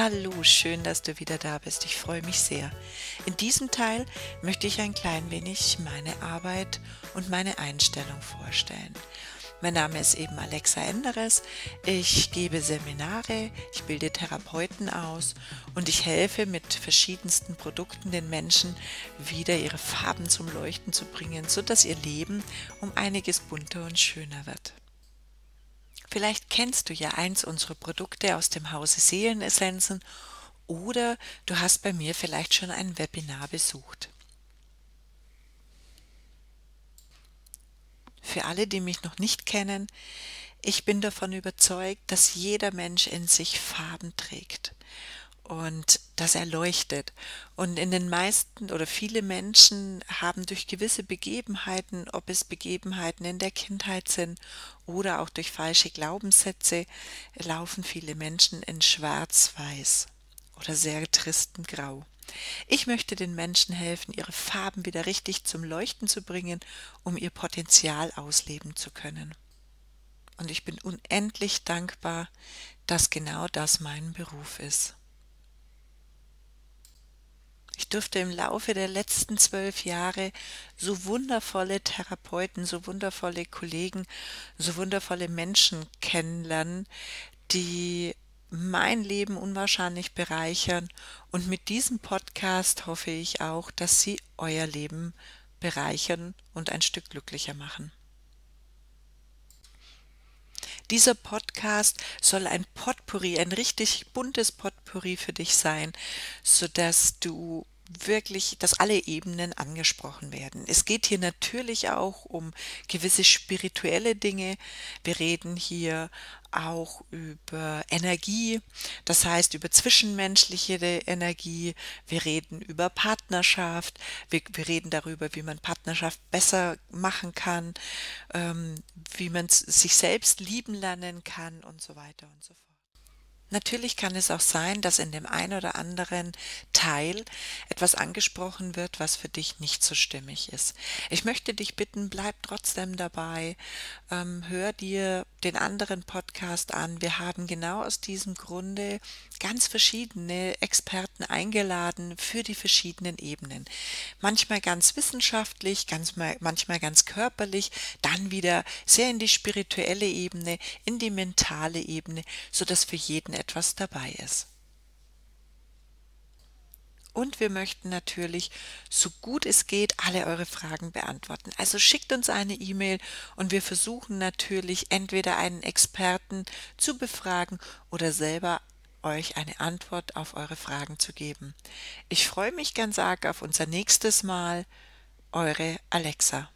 Hallo, schön, dass du wieder da bist. Ich freue mich sehr. In diesem Teil möchte ich ein klein wenig meine Arbeit und meine Einstellung vorstellen. Mein Name ist eben Alexa Enderes. Ich gebe Seminare, ich bilde Therapeuten aus und ich helfe mit verschiedensten Produkten den Menschen wieder ihre Farben zum Leuchten zu bringen, sodass ihr Leben um einiges bunter und schöner wird. Vielleicht kennst du ja eins unserer Produkte aus dem Hause Seelenessenzen oder du hast bei mir vielleicht schon ein Webinar besucht. Für alle, die mich noch nicht kennen, ich bin davon überzeugt, dass jeder Mensch in sich Farben trägt und dass er leuchtet. Und in den meisten oder viele Menschen haben durch gewisse Begebenheiten, ob es Begebenheiten in der Kindheit sind oder auch durch falsche Glaubenssätze, laufen viele Menschen in schwarz-weiß oder sehr tristen Grau. Ich möchte den Menschen helfen, ihre Farben wieder richtig zum Leuchten zu bringen, um ihr Potenzial ausleben zu können. Und ich bin unendlich dankbar, dass genau das mein Beruf ist. Ich durfte im Laufe der letzten zwölf Jahre so wundervolle Therapeuten, so wundervolle Kollegen, so wundervolle Menschen kennenlernen, die mein Leben unwahrscheinlich bereichern. Und mit diesem Podcast hoffe ich auch, dass Sie euer Leben bereichern und ein Stück glücklicher machen. Dieser Podcast soll ein Potpourri, ein richtig buntes Potpourri für dich sein, sodass du wirklich, dass alle Ebenen angesprochen werden. Es geht hier natürlich auch um gewisse spirituelle Dinge. Wir reden hier auch über Energie, das heißt über zwischenmenschliche Energie. Wir reden über Partnerschaft. Wir, wir reden darüber, wie man Partnerschaft besser machen kann, ähm, wie man sich selbst lieben lernen kann und so weiter und so fort. Natürlich kann es auch sein, dass in dem einen oder anderen Teil etwas angesprochen wird, was für dich nicht so stimmig ist. Ich möchte dich bitten, bleib trotzdem dabei, ähm, hör dir den anderen Podcast an. Wir haben genau aus diesem Grunde ganz verschiedene Experten eingeladen für die verschiedenen Ebenen. Manchmal ganz wissenschaftlich, ganz mal, manchmal ganz körperlich, dann wieder sehr in die spirituelle Ebene, in die mentale Ebene, so dass für jeden etwas dabei ist. Und wir möchten natürlich, so gut es geht, alle eure Fragen beantworten. Also schickt uns eine E-Mail und wir versuchen natürlich entweder einen Experten zu befragen oder selber euch eine Antwort auf eure Fragen zu geben. Ich freue mich ganz arg auf unser nächstes Mal. Eure Alexa.